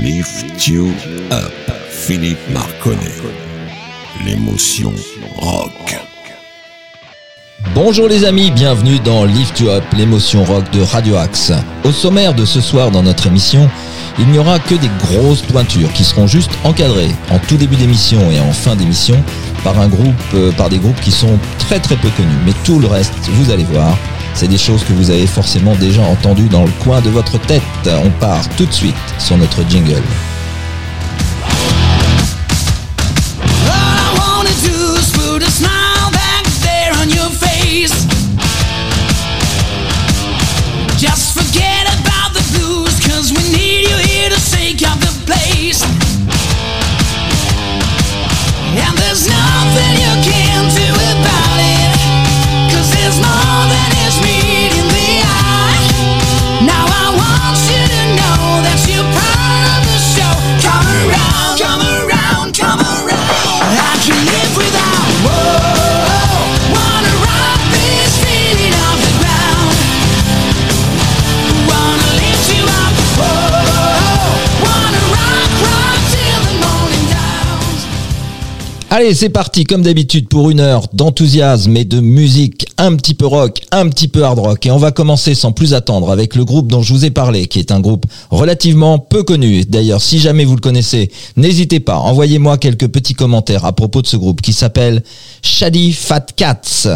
Lift You Up, Philippe Marconnet. L'émotion rock. Bonjour les amis, bienvenue dans Lift You Up, l'émotion rock de Radio Axe. Au sommaire de ce soir dans notre émission, il n'y aura que des grosses pointures qui seront juste encadrées en tout début d'émission et en fin d'émission par un groupe, euh, par des groupes qui sont très très peu connus. Mais tout le reste, vous allez voir, c'est des choses que vous avez forcément déjà entendues dans le coin de votre tête. On part tout de suite sur notre jingle. Allez, c'est parti comme d'habitude pour une heure d'enthousiasme et de musique un petit peu rock, un petit peu hard rock. Et on va commencer sans plus attendre avec le groupe dont je vous ai parlé, qui est un groupe relativement peu connu. D'ailleurs, si jamais vous le connaissez, n'hésitez pas, envoyez-moi quelques petits commentaires à propos de ce groupe qui s'appelle Shady Fat Cats.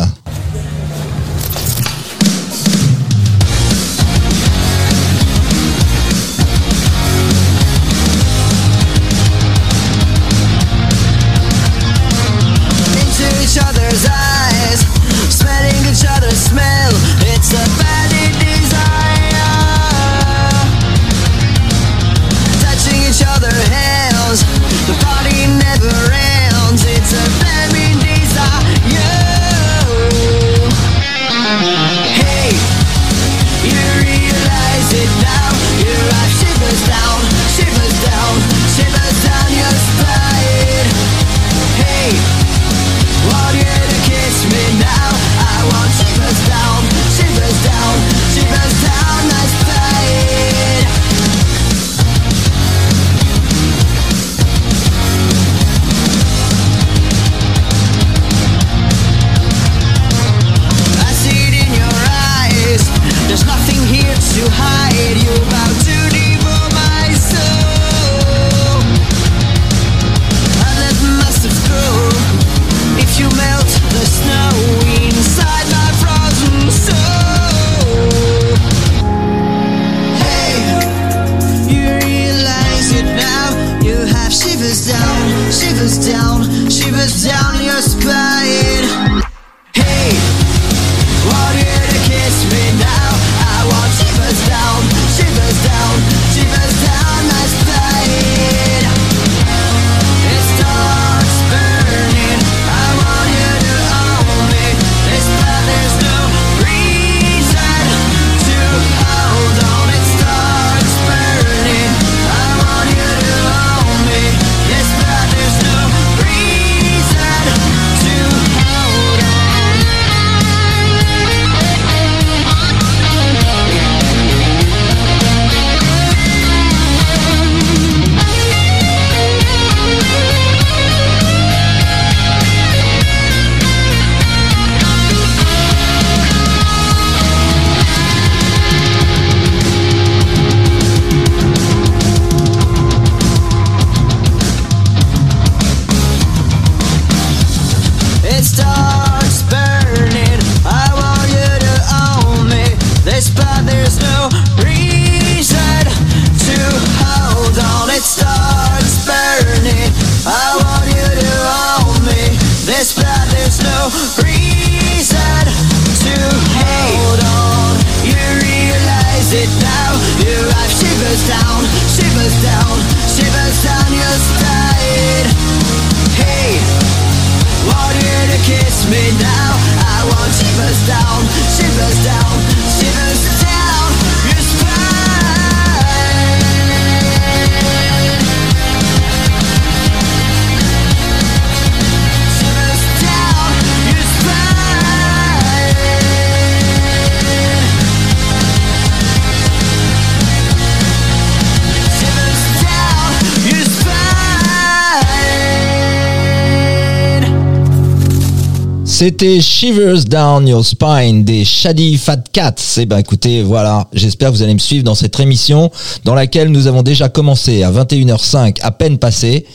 C'était Shivers Down Your Spine des Shady Fat Cats. Eh ben écoutez, voilà, j'espère que vous allez me suivre dans cette émission dans laquelle nous avons déjà commencé à 21h05 à peine passé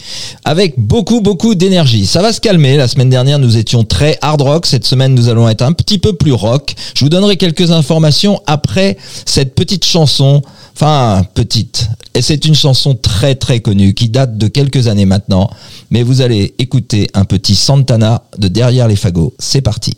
avec beaucoup beaucoup d'énergie. Ça va se calmer. La semaine dernière, nous étions très hard rock. Cette semaine, nous allons être un petit peu plus rock. Je vous donnerai quelques informations après cette petite chanson Enfin, petite. Et c'est une chanson très très connue qui date de quelques années maintenant. Mais vous allez écouter un petit Santana de Derrière les fagots. C'est parti.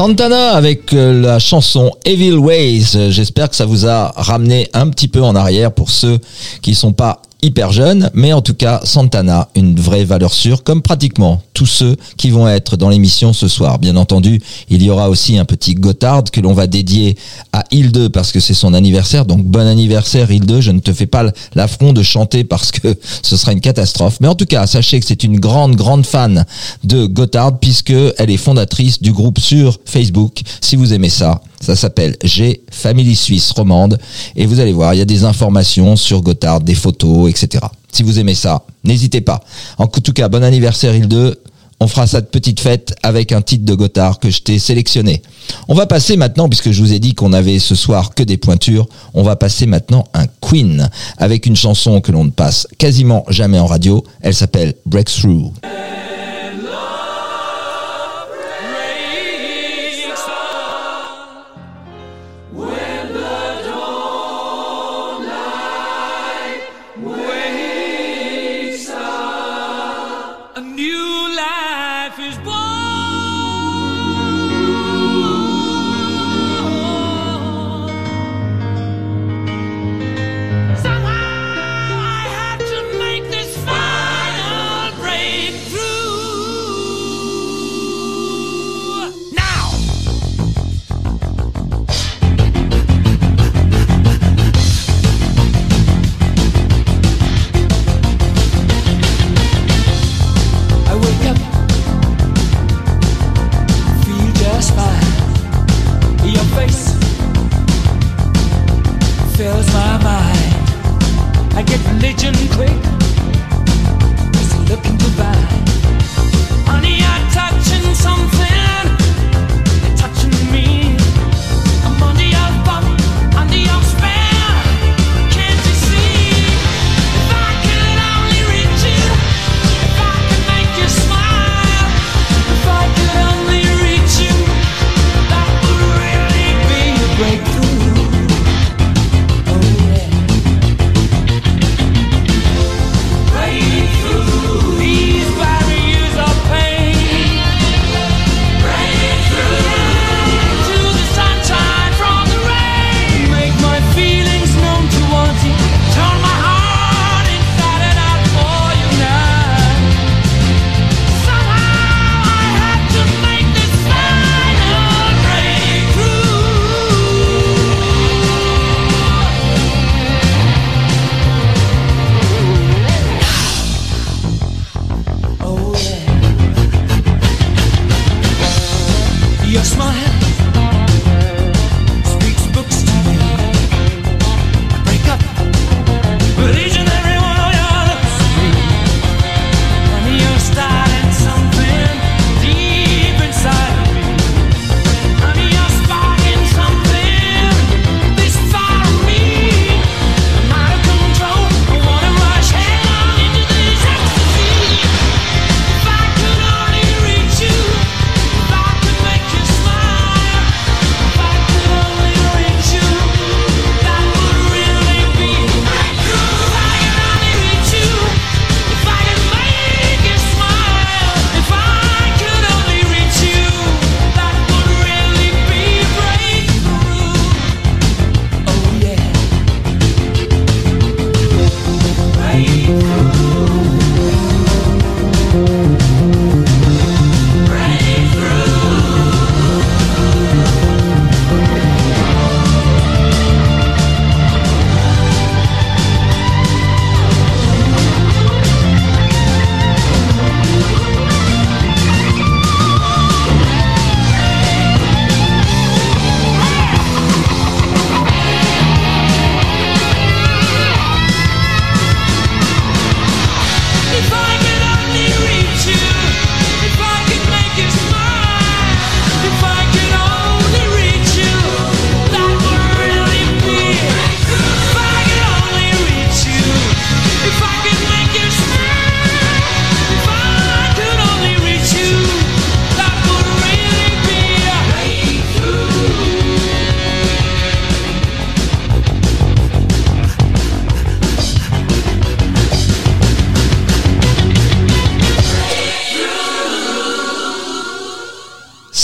Santana avec euh, la chanson Evil Ways. J'espère que ça vous a ramené un petit peu en arrière pour ceux qui sont pas hyper jeunes, mais en tout cas Santana, une vraie valeur sûre, comme pratiquement tous ceux qui vont être dans l'émission ce soir. Bien entendu, il y aura aussi un petit Gotthard que l'on va dédier à Hilde parce que c'est son anniversaire. Donc bon anniversaire Hilde, je ne te fais pas l'affront de chanter parce que ce sera une catastrophe. Mais en tout cas, sachez que c'est une grande, grande fan de Gotthard puisque elle est fondatrice du groupe sur Facebook. Si vous aimez ça, ça s'appelle G Family Suisse Romande. Et vous allez voir, il y a des informations sur Gotthard, des photos, etc. Si vous aimez ça, n'hésitez pas. En tout cas, bon anniversaire Hilde. On fera cette petite fête avec un titre de Gotthard que je t'ai sélectionné. On va passer maintenant, puisque je vous ai dit qu'on avait ce soir que des pointures, on va passer maintenant un Queen avec une chanson que l'on ne passe quasiment jamais en radio. Elle s'appelle Breakthrough.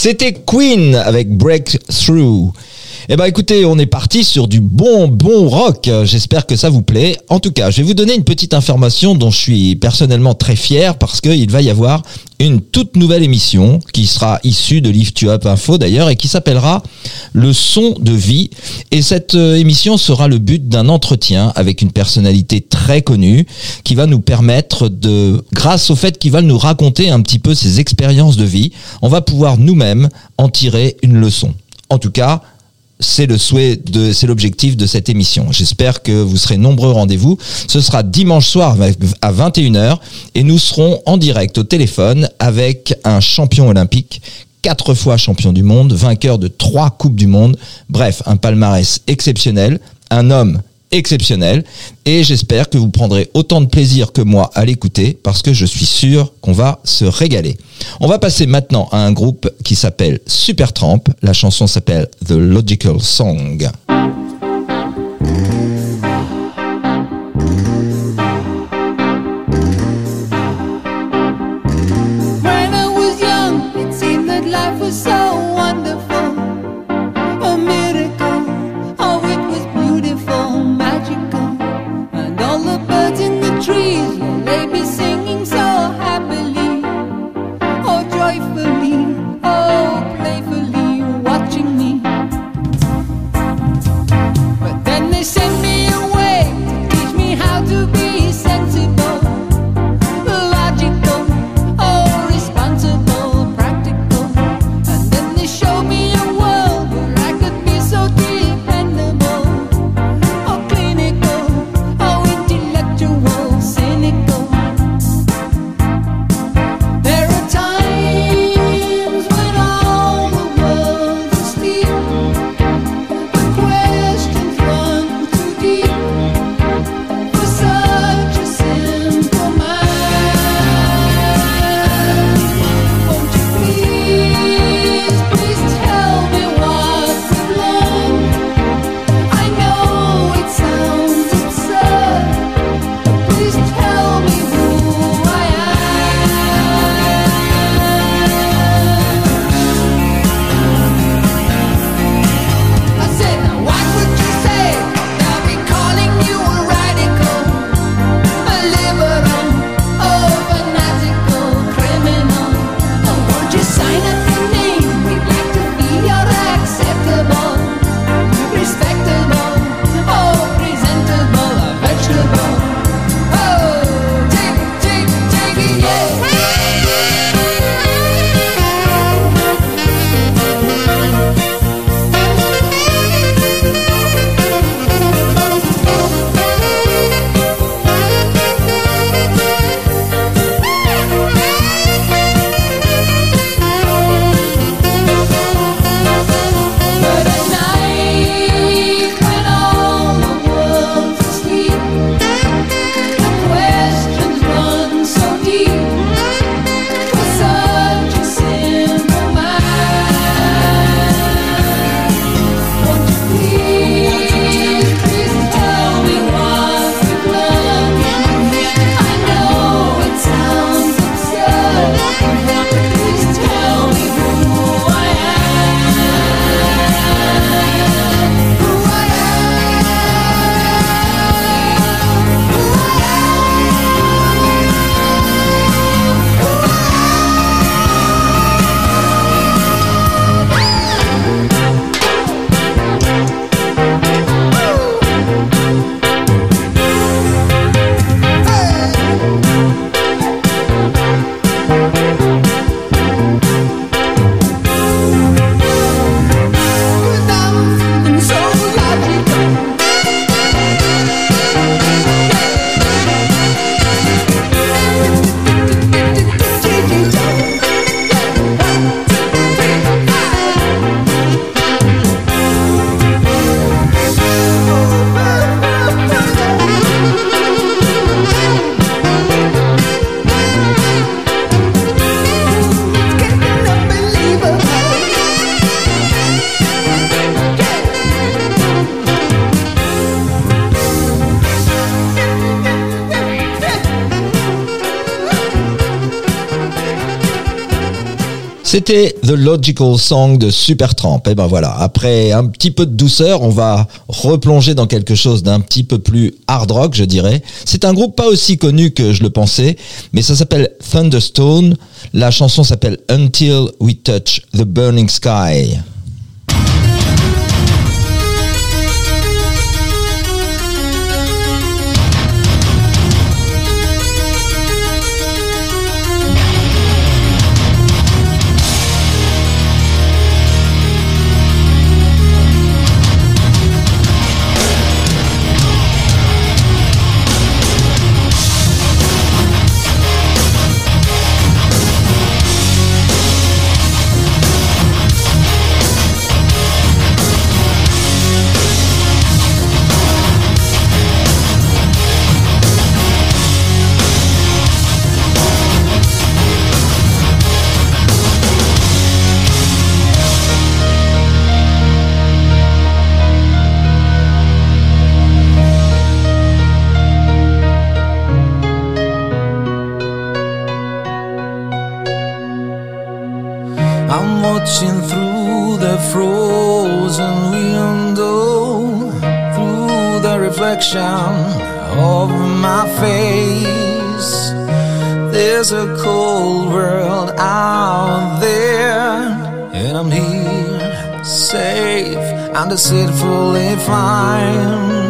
C'était Queen avec Breakthrough. Eh ben écoutez, on est parti sur du bon bon rock. J'espère que ça vous plaît. En tout cas, je vais vous donner une petite information dont je suis personnellement très fier parce qu'il va y avoir une toute nouvelle émission qui sera issue de Lift You Up Info d'ailleurs et qui s'appellera Le son de vie. Et cette euh, émission sera le but d'un entretien avec une personnalité très connue qui va nous permettre de, grâce au fait qu'il va nous raconter un petit peu ses expériences de vie, on va pouvoir nous-mêmes en tirer une leçon. En tout cas, c'est le souhait de, c'est l'objectif de cette émission. J'espère que vous serez nombreux rendez-vous. Ce sera dimanche soir à 21h et nous serons en direct au téléphone avec un champion olympique quatre fois champion du monde, vainqueur de trois coupes du monde. Bref, un palmarès exceptionnel, un homme exceptionnel et j'espère que vous prendrez autant de plaisir que moi à l'écouter parce que je suis sûr qu'on va se régaler. On va passer maintenant à un groupe qui s'appelle Supertramp. La chanson s'appelle The Logical Song. C'était The Logical Song de Supertramp. Et ben voilà, après un petit peu de douceur, on va replonger dans quelque chose d'un petit peu plus hard rock, je dirais. C'est un groupe pas aussi connu que je le pensais, mais ça s'appelle Thunderstone. La chanson s'appelle Until We Touch the Burning Sky. sound is it fully fine.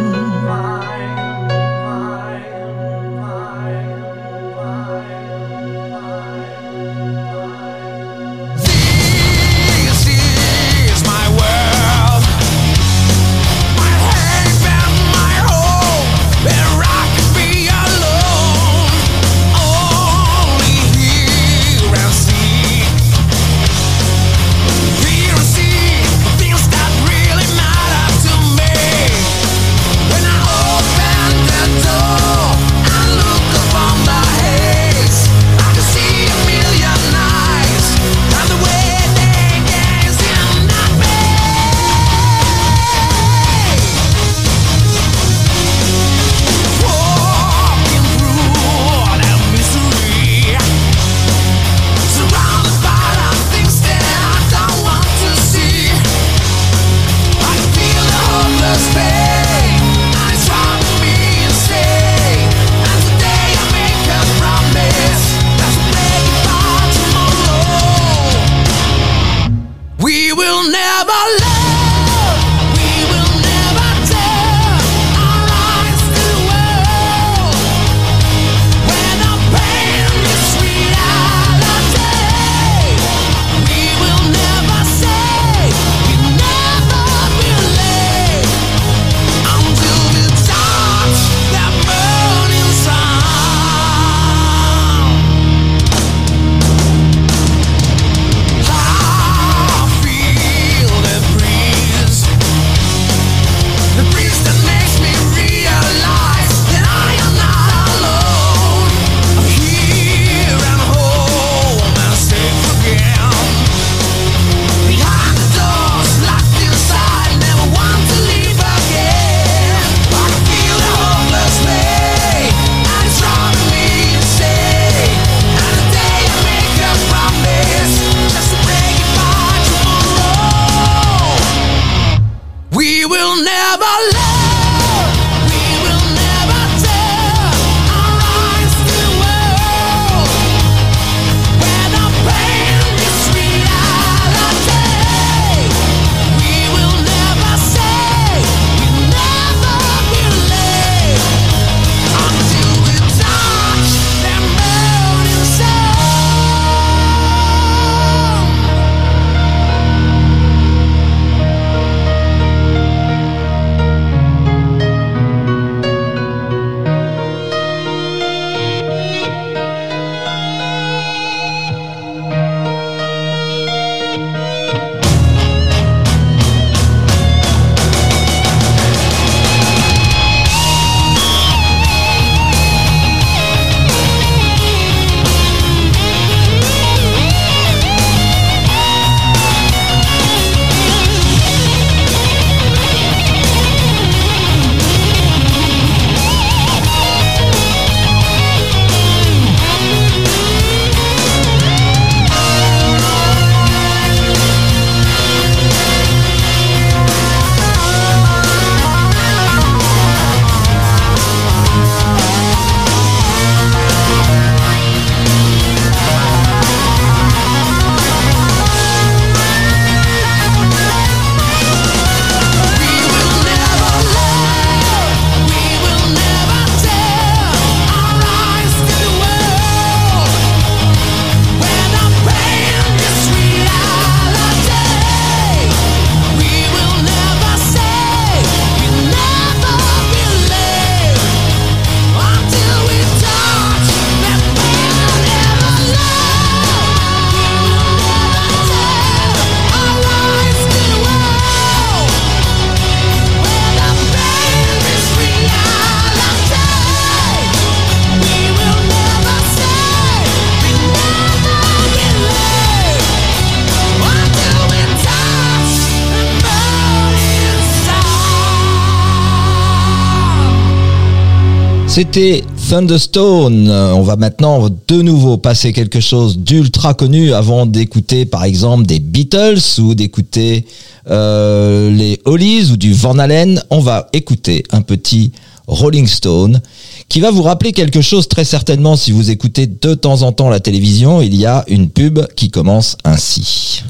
C'était Thunderstone. On va maintenant de nouveau passer quelque chose d'ultra connu avant d'écouter par exemple des Beatles ou d'écouter euh, les Hollies ou du Van Halen. On va écouter un petit Rolling Stone qui va vous rappeler quelque chose très certainement si vous écoutez de temps en temps la télévision. Il y a une pub qui commence ainsi.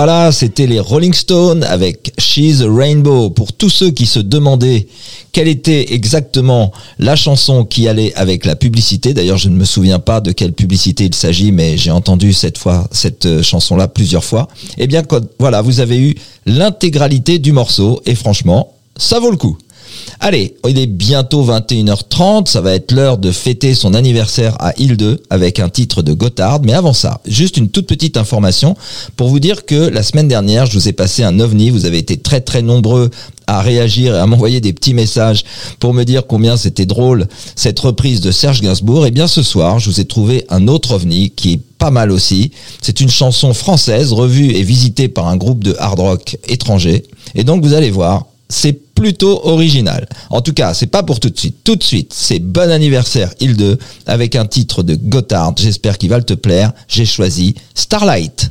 Voilà, c'était les Rolling Stones avec She's a Rainbow. Pour tous ceux qui se demandaient quelle était exactement la chanson qui allait avec la publicité, d'ailleurs je ne me souviens pas de quelle publicité il s'agit, mais j'ai entendu cette fois cette euh, chanson-là plusieurs fois. Eh bien, voilà, vous avez eu l'intégralité du morceau et franchement, ça vaut le coup. Allez, il est bientôt 21h30, ça va être l'heure de fêter son anniversaire à 2 avec un titre de Gotthard. Mais avant ça, juste une toute petite information pour vous dire que la semaine dernière, je vous ai passé un ovni, vous avez été très très nombreux à réagir et à m'envoyer des petits messages pour me dire combien c'était drôle cette reprise de Serge Gainsbourg. Et bien ce soir, je vous ai trouvé un autre ovni qui est pas mal aussi. C'est une chanson française revue et visitée par un groupe de hard rock étranger. Et donc vous allez voir, c'est plutôt original. En tout cas, c'est pas pour tout de suite. Tout de suite, c'est Bon anniversaire 2 avec un titre de Gotthard. J'espère qu'il va te plaire. J'ai choisi Starlight.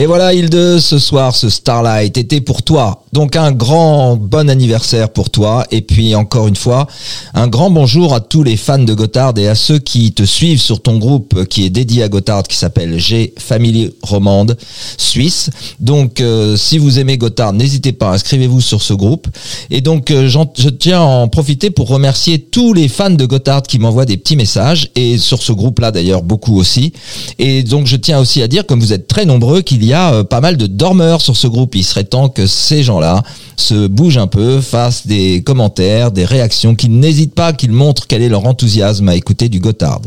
Et voilà, Hilde, ce soir, ce Starlight était pour toi. Donc un grand bon anniversaire pour toi. Et puis encore une fois, un grand bonjour à tous les fans de Gotthard et à ceux qui te suivent sur ton groupe qui est dédié à Gotthard, qui s'appelle G Family Romande Suisse. Donc euh, si vous aimez Gotthard, n'hésitez pas, inscrivez-vous sur ce groupe. Et donc euh, je tiens à en profiter pour remercier tous les fans de Gotthard qui m'envoient des petits messages. Et sur ce groupe-là d'ailleurs, beaucoup aussi. Et donc je tiens aussi à dire, comme vous êtes très nombreux, qu'il y a euh, pas mal de dormeurs sur ce groupe. Il serait temps que ces gens-là se bougent un peu, fassent des commentaires, des réactions, qu'ils n'hésitent pas, qu'ils montrent quel est leur enthousiasme à écouter du Gotthard.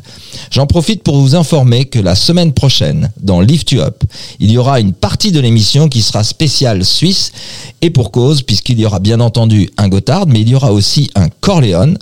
J'en profite pour vous informer que la semaine prochaine, dans Lift You Up, il y aura une partie de l'émission qui sera spéciale suisse, et pour cause, puisqu'il y aura bien entendu un Gotthard, mais il y aura aussi un Corleone,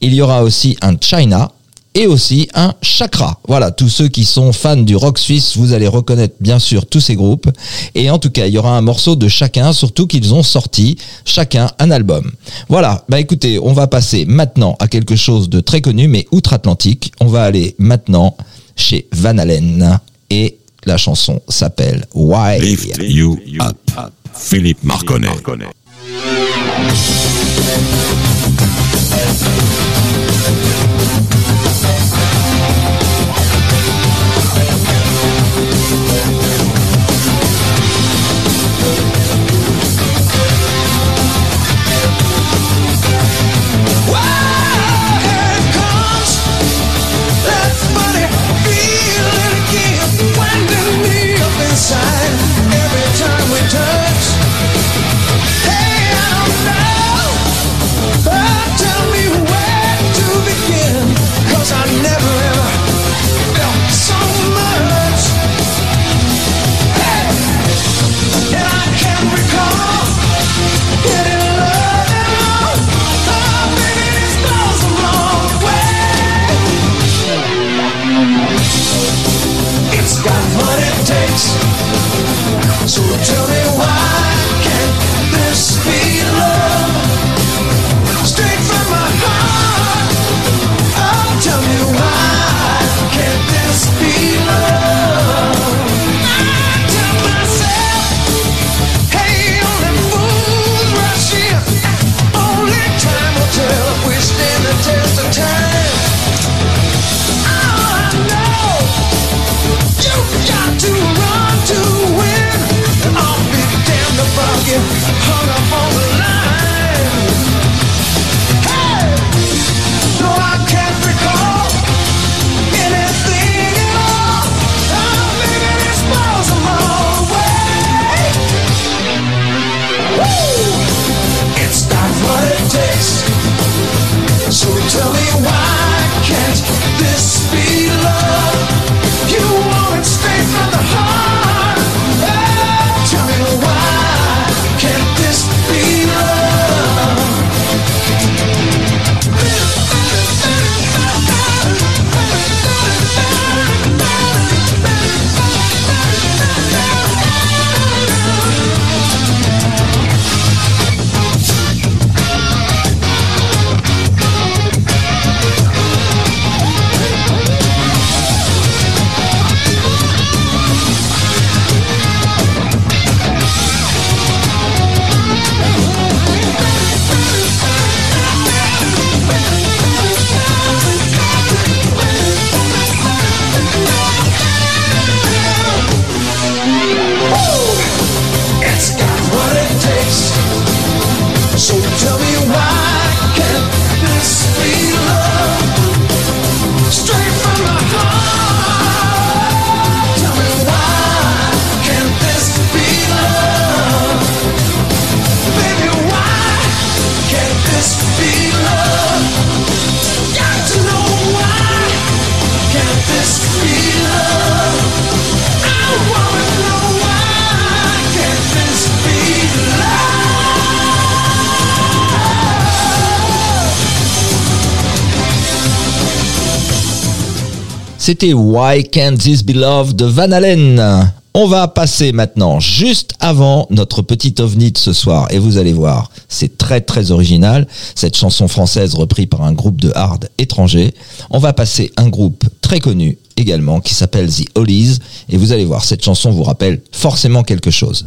il y aura aussi un China, et aussi un chakra. Voilà, tous ceux qui sont fans du rock suisse, vous allez reconnaître bien sûr tous ces groupes. Et en tout cas, il y aura un morceau de chacun, surtout qu'ils ont sorti chacun un album. Voilà, bah écoutez, on va passer maintenant à quelque chose de très connu, mais outre-Atlantique. On va aller maintenant chez Van Halen et la chanson s'appelle Why. Lift You Up. Philippe Marconnet. Every time we touch, hey, I don't know. But tell me where to begin, 'cause I never ever felt so much. Hey, and I can't recall getting love. Oh, baby, this goes way. It's got what it takes. So tell C'était Why Can't This Be Love de Van Allen. On va passer maintenant juste avant notre petit ovni de ce soir et vous allez voir, c'est très très original, cette chanson française reprise par un groupe de hard étranger. On va passer un groupe très connu également qui s'appelle The Hollies et vous allez voir, cette chanson vous rappelle forcément quelque chose.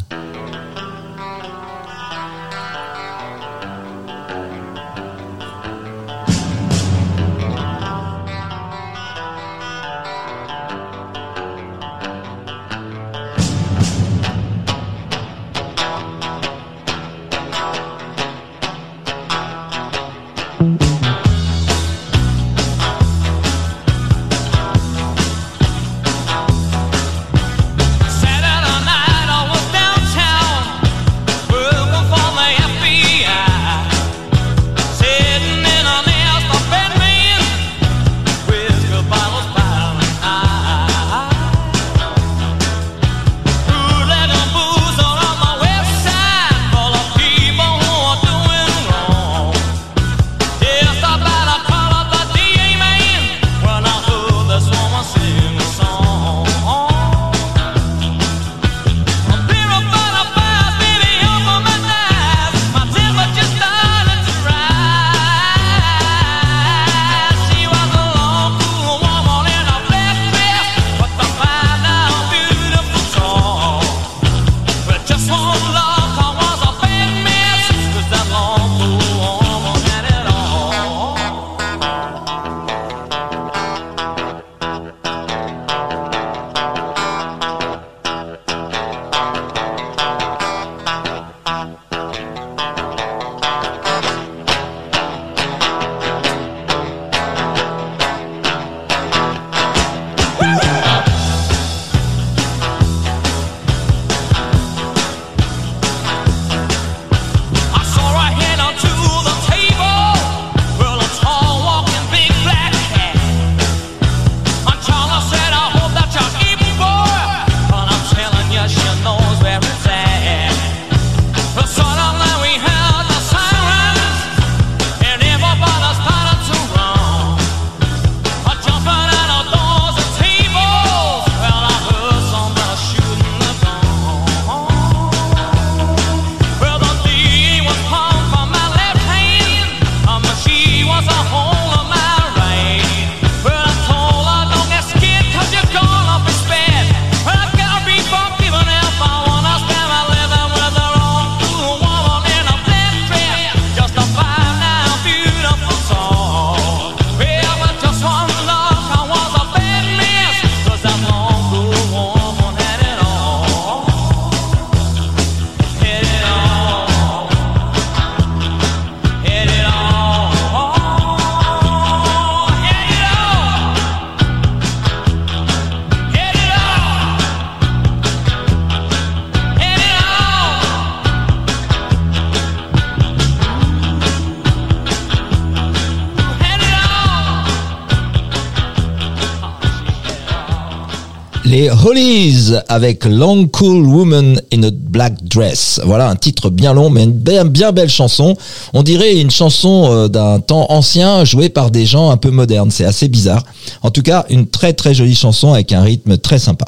Avec Long Cool Woman in a Black Dress. Voilà un titre bien long mais une bien, bien belle chanson. On dirait une chanson euh, d'un temps ancien jouée par des gens un peu modernes. C'est assez bizarre. En tout cas, une très très jolie chanson avec un rythme très sympa.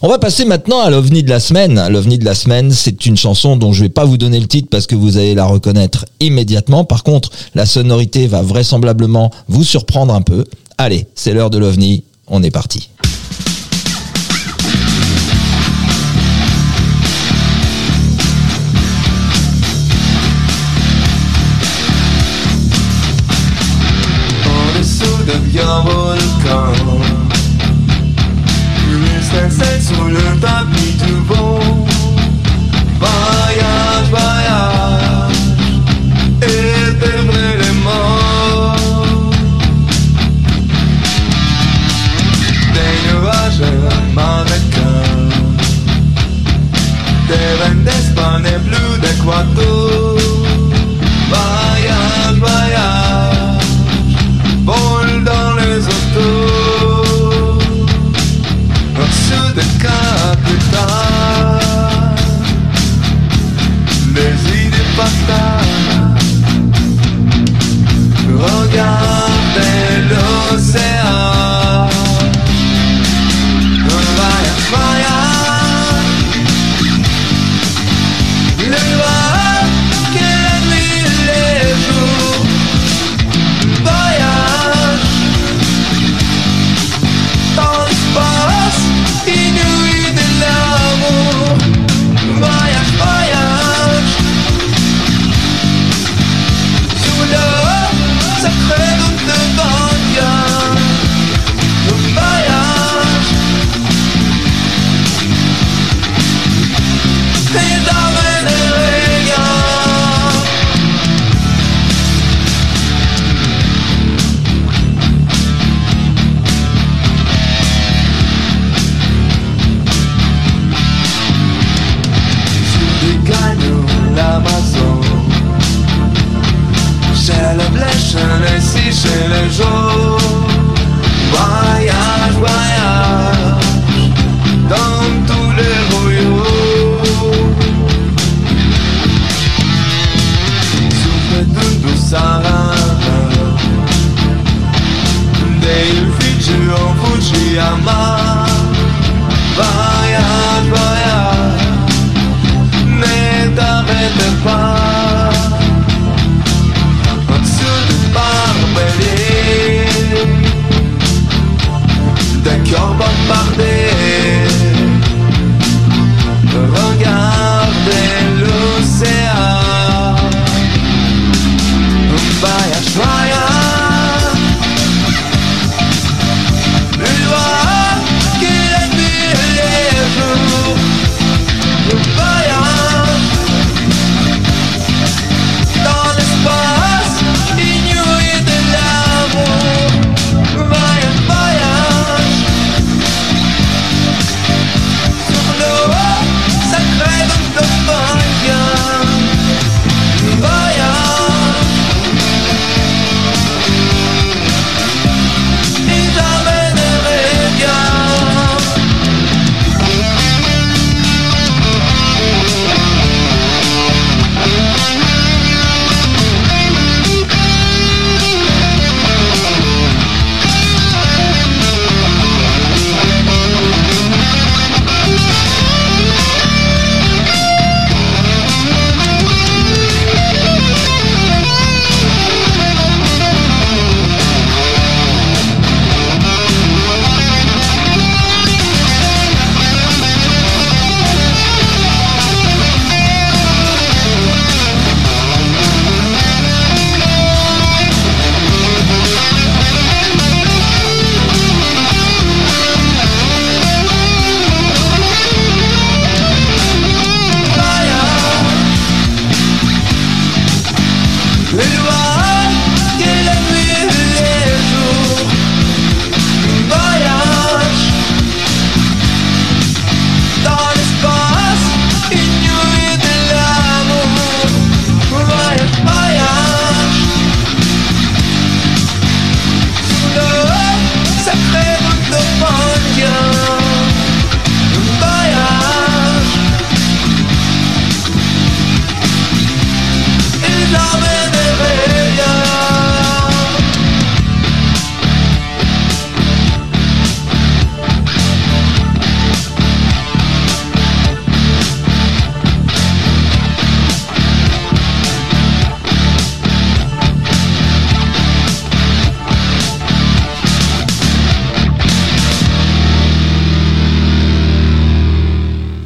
On va passer maintenant à l'OVNI de la semaine. L'OVNI de la semaine, c'est une chanson dont je vais pas vous donner le titre parce que vous allez la reconnaître immédiatement. Par contre, la sonorité va vraisemblablement vous surprendre un peu. Allez, c'est l'heure de l'OVNI. On est parti. temps. Plus l'instinct on the top.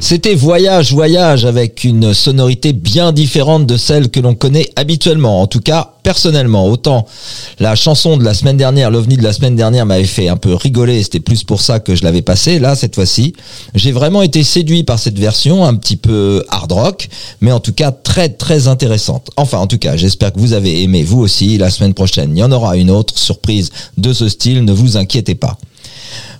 C'était Voyage, Voyage avec une sonorité bien différente de celle que l'on connaît habituellement. En tout cas, personnellement, autant la chanson de la semaine dernière, l'OVNI de la semaine dernière m'avait fait un peu rigoler, c'était plus pour ça que je l'avais passé. Là, cette fois-ci, j'ai vraiment été séduit par cette version, un petit peu hard rock, mais en tout cas très très intéressante. Enfin, en tout cas, j'espère que vous avez aimé vous aussi. La semaine prochaine, il y en aura une autre surprise de ce style, ne vous inquiétez pas.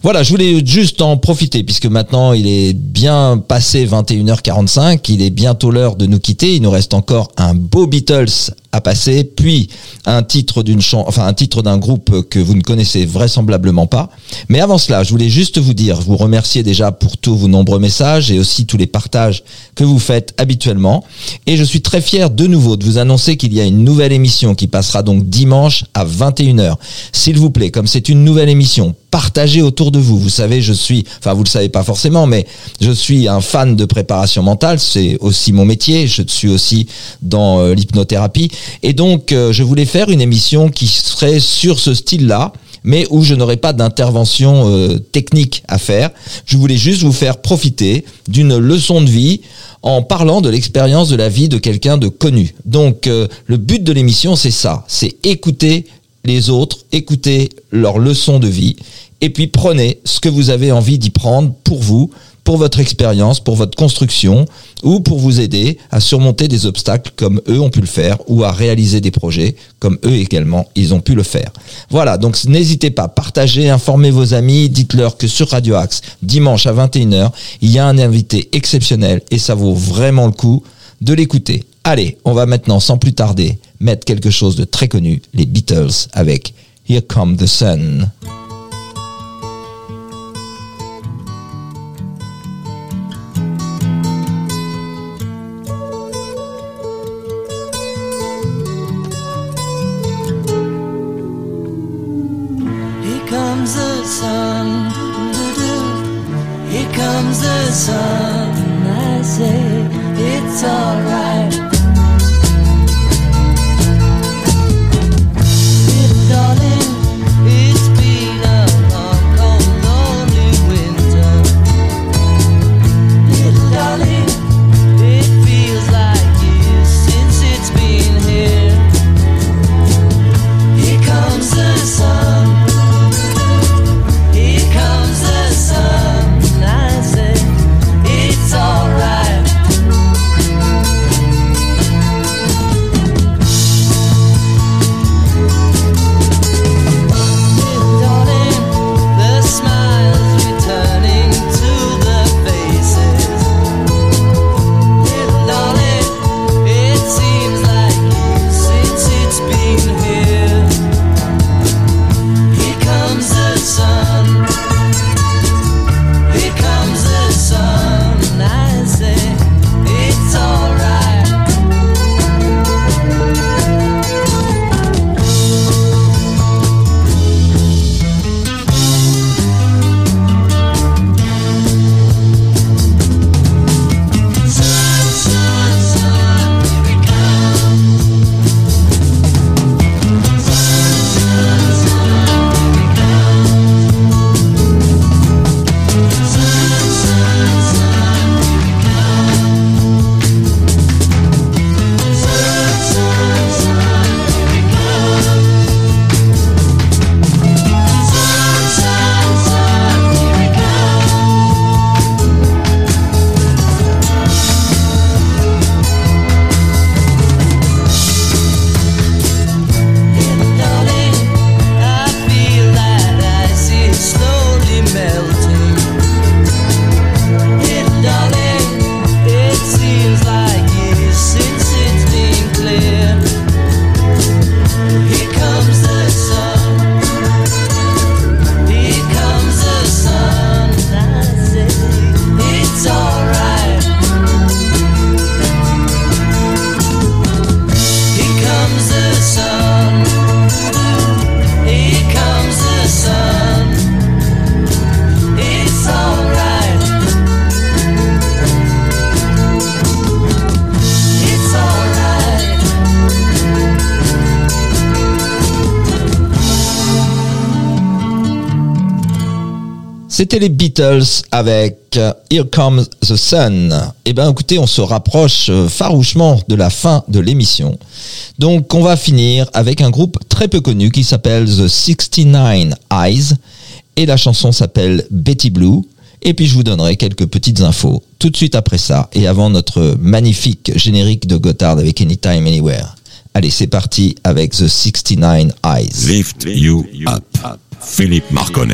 Voilà, je voulais juste en profiter puisque maintenant il est bien passé 21h45, il est bientôt l'heure de nous quitter, il nous reste encore un beau Beatles à passer, puis un titre d'une enfin un titre d'un groupe que vous ne connaissez vraisemblablement pas. Mais avant cela, je voulais juste vous dire, vous remercier déjà pour tous vos nombreux messages et aussi tous les partages que vous faites habituellement. Et je suis très fier de nouveau de vous annoncer qu'il y a une nouvelle émission qui passera donc dimanche à 21h. S'il vous plaît, comme c'est une nouvelle émission, partagez autour de vous. Vous savez, je suis, enfin vous le savez pas forcément, mais je suis un fan de préparation mentale. C'est aussi mon métier. Je suis aussi dans euh, l'hypnothérapie. Et donc, euh, je voulais faire une émission qui serait sur ce style-là mais où je n'aurais pas d'intervention euh, technique à faire. Je voulais juste vous faire profiter d'une leçon de vie en parlant de l'expérience de la vie de quelqu'un de connu. Donc euh, le but de l'émission, c'est ça, c'est écouter les autres, écouter leurs leçons de vie, et puis prenez ce que vous avez envie d'y prendre pour vous, pour votre expérience, pour votre construction, ou pour vous aider à surmonter des obstacles comme eux ont pu le faire, ou à réaliser des projets comme eux également, ils ont pu le faire. Voilà, donc n'hésitez pas, partagez, informez vos amis, dites-leur que sur Radio Axe, dimanche à 21h, il y a un invité exceptionnel, et ça vaut vraiment le coup de l'écouter. Allez, on va maintenant, sans plus tarder, mettre quelque chose de très connu, les Beatles, avec Here Come the Sun. something I say, it's alright. C'était les Beatles avec euh, Here Comes the Sun. Eh ben, écoutez, on se rapproche euh, farouchement de la fin de l'émission. Donc, on va finir avec un groupe très peu connu qui s'appelle The 69 Eyes. Et la chanson s'appelle Betty Blue. Et puis, je vous donnerai quelques petites infos tout de suite après ça et avant notre magnifique générique de Gotthard avec Anytime Anywhere. Allez, c'est parti avec The 69 Eyes. Lift you up. Philippe Marconnet.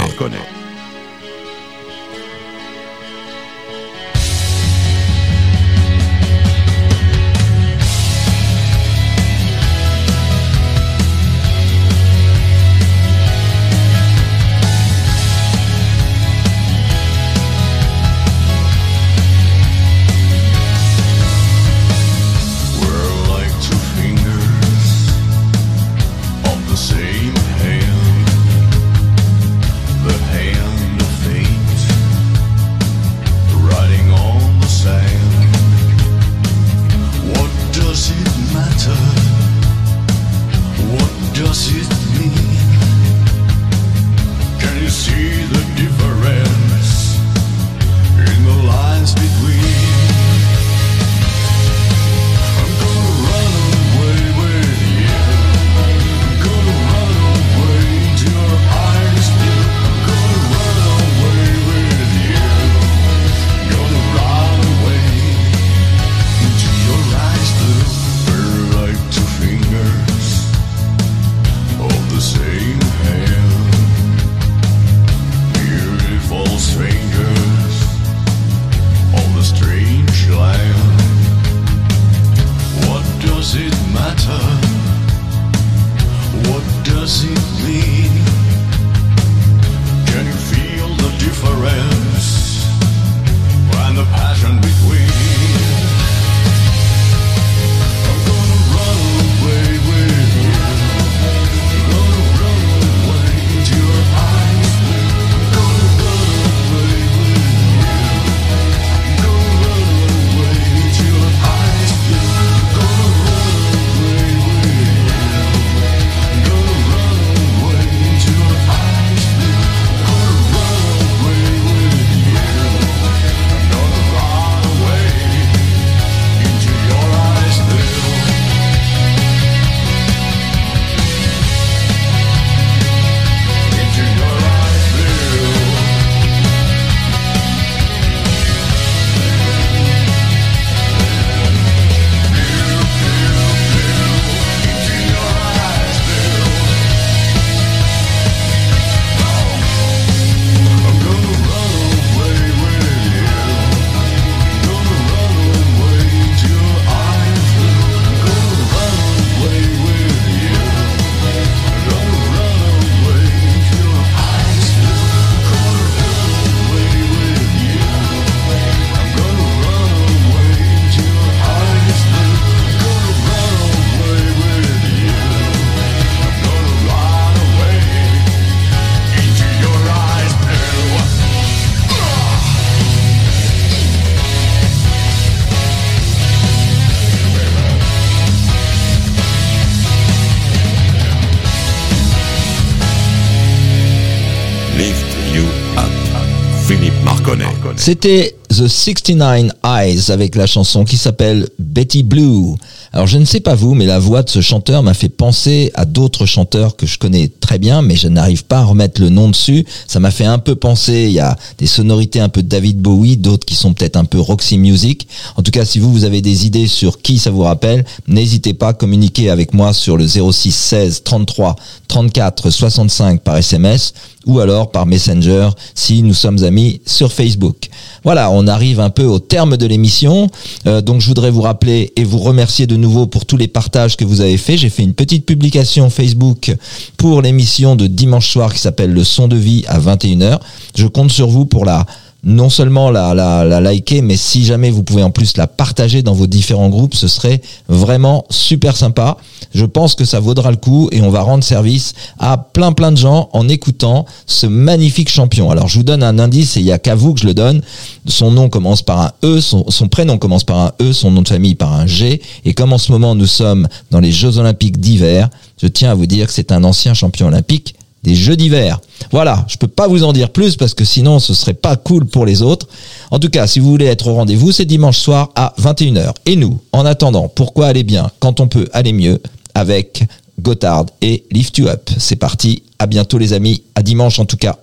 C'était The 69 Eyes avec la chanson qui s'appelle Betty Blue. Alors je ne sais pas vous, mais la voix de ce chanteur m'a fait penser à d'autres chanteurs que je connais très bien, mais je n'arrive pas à remettre le nom dessus. Ça m'a fait un peu penser, il y a des sonorités un peu David Bowie, d'autres qui sont peut-être un peu Roxy Music. En tout cas, si vous, vous avez des idées sur qui ça vous rappelle, n'hésitez pas à communiquer avec moi sur le 06 16 33 34 65 par SMS ou alors par Messenger si nous sommes amis sur Facebook. Voilà, on arrive un peu au terme de l'émission. Euh, donc je voudrais vous rappeler et vous remercier de nouveau pour tous les partages que vous avez faits. J'ai fait une petite publication Facebook pour l'émission de dimanche soir qui s'appelle Le son de vie à 21h. Je compte sur vous pour la non seulement la, liker, mais si jamais vous pouvez en plus la partager dans vos différents groupes, ce serait vraiment super sympa. Je pense que ça vaudra le coup et on va rendre service à plein plein de gens en écoutant ce magnifique champion. Alors je vous donne un indice et il y a qu'à vous que je le donne. Son nom commence par un E, son prénom commence par un E, son nom de famille par un G. Et comme en ce moment nous sommes dans les Jeux Olympiques d'hiver, je tiens à vous dire que c'est un ancien champion olympique des Jeux d'hiver. Voilà, je peux pas vous en dire plus parce que sinon ce serait pas cool pour les autres. En tout cas, si vous voulez être au rendez-vous, c'est dimanche soir à 21h. Et nous, en attendant, pourquoi aller bien quand on peut aller mieux avec Gotthard et Lift You Up. C'est parti, à bientôt les amis, à dimanche en tout cas.